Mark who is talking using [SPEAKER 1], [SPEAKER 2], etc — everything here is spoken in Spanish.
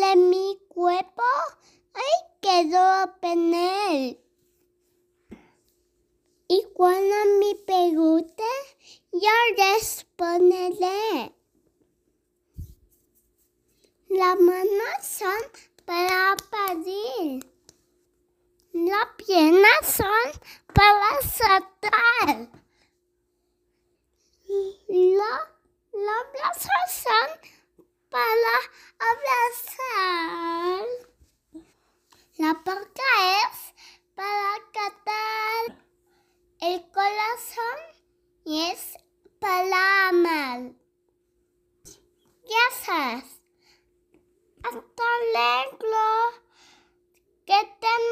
[SPEAKER 1] de mi cuerpo hay que poner. Y cuando me pregunte, yo responderé. Las manos son para parir. Las piernas son para saltar. Los, los brazos son para abrazar. La boca es para catar. El corazón es para amar. Gracias. Hasta luego. Que tía.